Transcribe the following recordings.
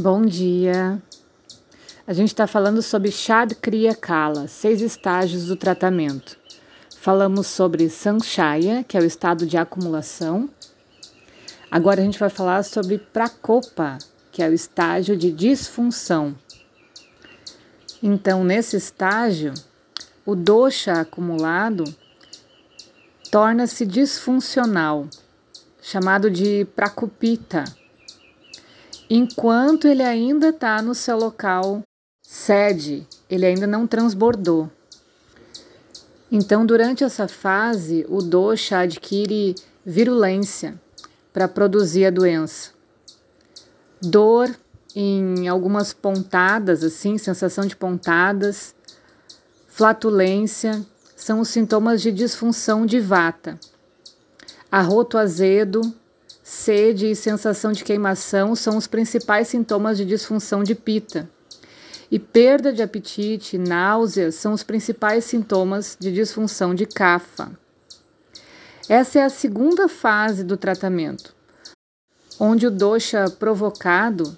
Bom dia. A gente está falando sobre Shad Kriya Kala, seis estágios do tratamento. Falamos sobre Sanchaya, que é o estado de acumulação. Agora a gente vai falar sobre Prakopa, que é o estágio de disfunção. Então, nesse estágio, o dosha acumulado torna-se disfuncional, chamado de Prakupita enquanto ele ainda está no seu local sede, ele ainda não transbordou. Então, durante essa fase, o dosha adquire virulência para produzir a doença. Dor em algumas pontadas, assim, sensação de pontadas, flatulência, são os sintomas de disfunção de vata. Arroto azedo, Sede e sensação de queimação são os principais sintomas de disfunção de pita. E perda de apetite e náuseas são os principais sintomas de disfunção de cafa. Essa é a segunda fase do tratamento, onde o dosha provocado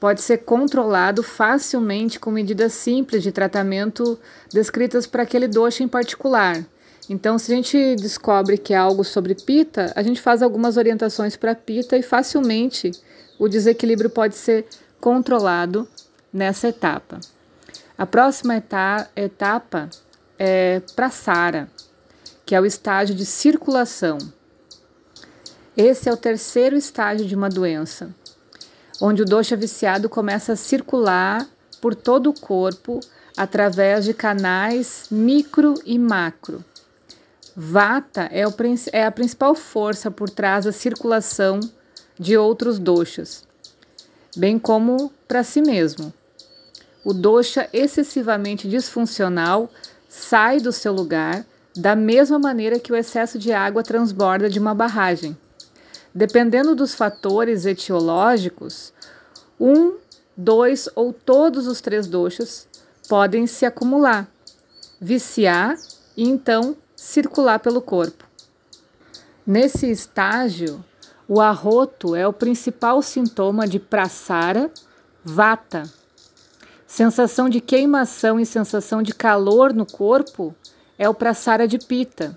pode ser controlado facilmente com medidas simples de tratamento descritas para aquele dosha em particular então, se a gente descobre que é algo sobre pita, a gente faz algumas orientações para pita e facilmente o desequilíbrio pode ser controlado nessa etapa. A próxima eta etapa é para Sara, que é o estágio de circulação. Esse é o terceiro estágio de uma doença, onde o dosha viciado começa a circular por todo o corpo através de canais micro e macro. Vata é, o, é a principal força por trás da circulação de outros doshas, bem como para si mesmo. O dosha excessivamente disfuncional sai do seu lugar da mesma maneira que o excesso de água transborda de uma barragem. Dependendo dos fatores etiológicos, um, dois ou todos os três doshas podem se acumular, viciar e então circular pelo corpo. Nesse estágio, o arroto é o principal sintoma de prasara, vata. Sensação de queimação e sensação de calor no corpo é o prasara de pita.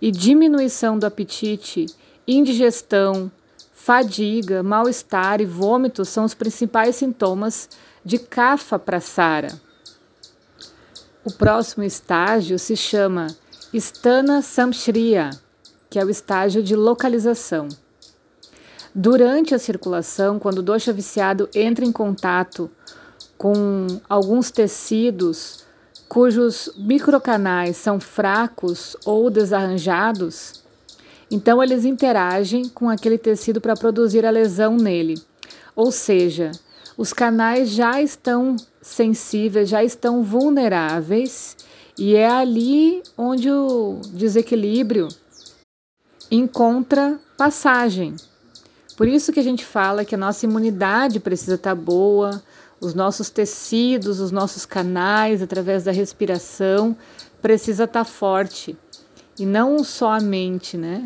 E diminuição do apetite, indigestão, fadiga, mal-estar e vômito são os principais sintomas de kapha prasara. O próximo estágio se chama Stana Samshriya, que é o estágio de localização. Durante a circulação, quando o dosha viciado entra em contato com alguns tecidos cujos microcanais são fracos ou desarranjados, então eles interagem com aquele tecido para produzir a lesão nele. Ou seja, os canais já estão sensíveis, já estão vulneráveis e é ali onde o desequilíbrio encontra passagem. Por isso que a gente fala que a nossa imunidade precisa estar boa, os nossos tecidos, os nossos canais, através da respiração, precisa estar forte. E não só a mente, né?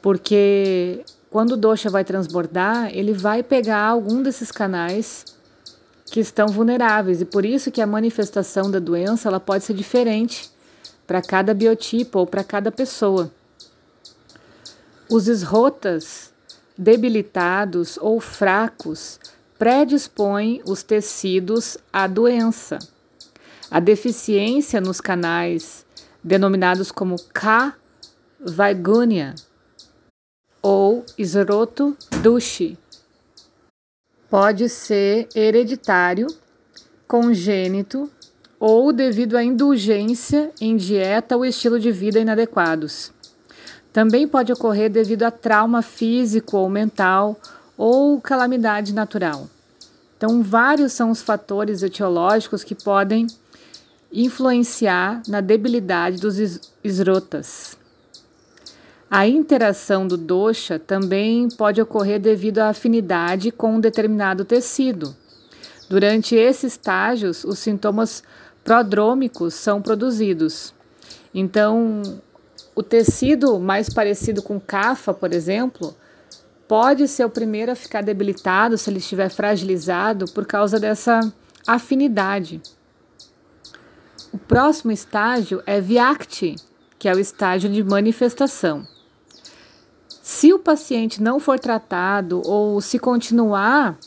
Porque quando o dosha vai transbordar, ele vai pegar algum desses canais que estão vulneráveis e por isso que a manifestação da doença ela pode ser diferente para cada biotipo ou para cada pessoa. Os esrotas debilitados ou fracos predispõem os tecidos à doença. A deficiência nos canais, denominados como K. vaigunya ou esroto dushi, pode ser hereditário, congênito ou devido à indulgência em dieta ou estilo de vida inadequados. Também pode ocorrer devido a trauma físico ou mental ou calamidade natural. Então, vários são os fatores etiológicos que podem influenciar na debilidade dos esrotas. A interação do dosha também pode ocorrer devido à afinidade com um determinado tecido. Durante esses estágios, os sintomas prodrômicos são produzidos. Então, o tecido mais parecido com cafa, por exemplo, pode ser o primeiro a ficar debilitado se ele estiver fragilizado por causa dessa afinidade. O próximo estágio é Vyakti, que é o estágio de manifestação. Paciente não for tratado ou se continuar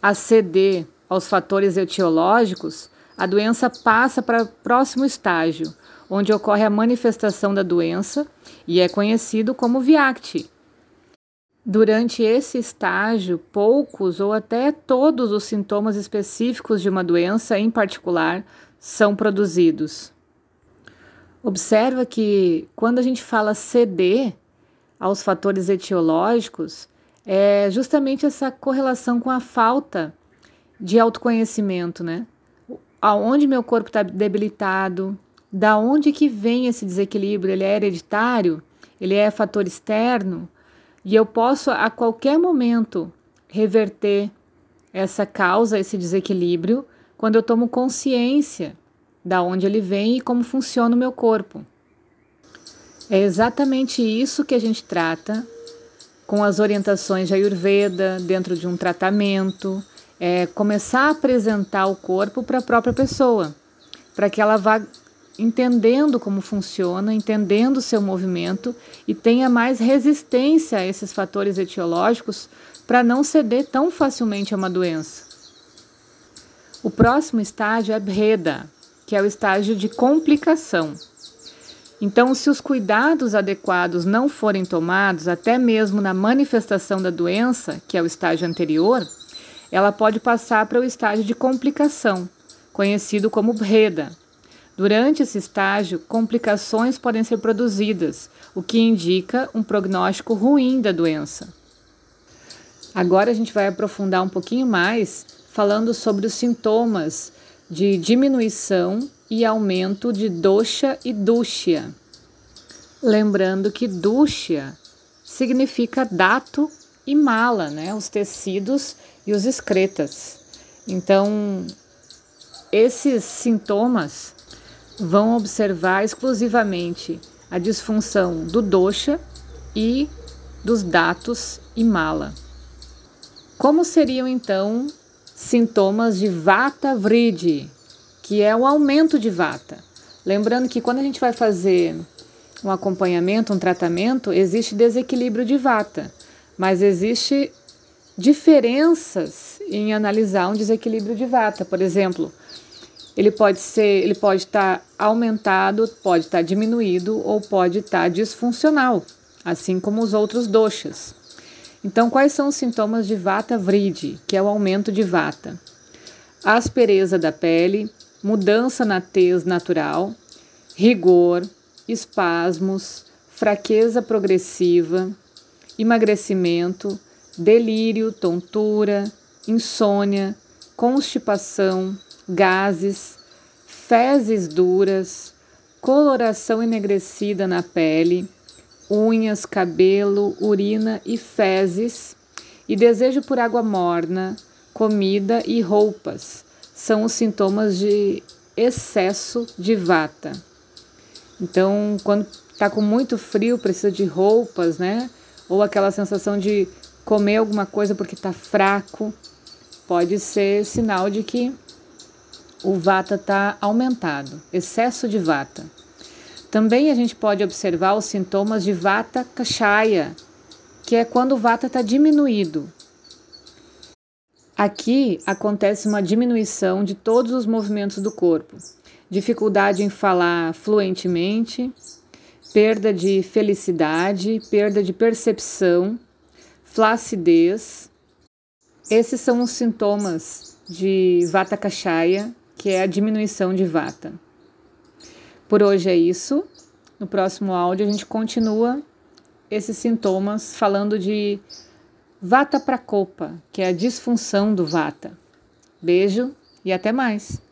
a ceder aos fatores etiológicos, a doença passa para o próximo estágio, onde ocorre a manifestação da doença e é conhecido como Vyakti. Durante esse estágio, poucos ou até todos os sintomas específicos de uma doença em particular são produzidos. Observa que quando a gente fala ceder aos fatores etiológicos, é justamente essa correlação com a falta de autoconhecimento, né? Aonde meu corpo está debilitado, da onde que vem esse desequilíbrio? Ele é hereditário? Ele é fator externo? E eu posso a qualquer momento reverter essa causa, esse desequilíbrio, quando eu tomo consciência da onde ele vem e como funciona o meu corpo. É exatamente isso que a gente trata com as orientações de Ayurveda dentro de um tratamento, é começar a apresentar o corpo para a própria pessoa, para que ela vá entendendo como funciona, entendendo o seu movimento e tenha mais resistência a esses fatores etiológicos para não ceder tão facilmente a uma doença. O próximo estágio é Breda, que é o estágio de complicação. Então, se os cuidados adequados não forem tomados, até mesmo na manifestação da doença, que é o estágio anterior, ela pode passar para o estágio de complicação, conhecido como Breda. Durante esse estágio, complicações podem ser produzidas, o que indica um prognóstico ruim da doença. Agora a gente vai aprofundar um pouquinho mais falando sobre os sintomas de diminuição e aumento de dosha e dúxia. Lembrando que dúxia significa dato e mala, né? os tecidos e os excretas. Então, esses sintomas vão observar exclusivamente a disfunção do dosha e dos datos e mala. Como seriam então sintomas de vata vridi, que é o aumento de vata? Lembrando que quando a gente vai fazer um acompanhamento, um tratamento, existe desequilíbrio de vata, mas existe diferenças em analisar um desequilíbrio de vata. Por exemplo, ele pode ser, ele pode estar aumentado, pode estar diminuído ou pode estar disfuncional, assim como os outros doshas. Então, quais são os sintomas de vata vridi, que é o aumento de vata? Aspereza da pele, mudança na tez natural, rigor, espasmos, fraqueza progressiva, emagrecimento, delírio, tontura, insônia, constipação, gases, fezes duras, coloração enegrecida na pele, unhas, cabelo, urina e fezes, e desejo por água morna, comida e roupas são os sintomas de excesso de vata. Então, quando está com muito frio, precisa de roupas, né? Ou aquela sensação de comer alguma coisa porque está fraco, pode ser sinal de que o vata está aumentado, excesso de vata. Também a gente pode observar os sintomas de vata kashaya, que é quando o vata está diminuído. Aqui acontece uma diminuição de todos os movimentos do corpo, dificuldade em falar fluentemente, perda de felicidade, perda de percepção, flacidez. Esses são os sintomas de Vata Kashaya, que é a diminuição de Vata. Por hoje é isso. No próximo áudio a gente continua esses sintomas falando de Vata Prakopa, que é a disfunção do Vata. Beijo e até mais!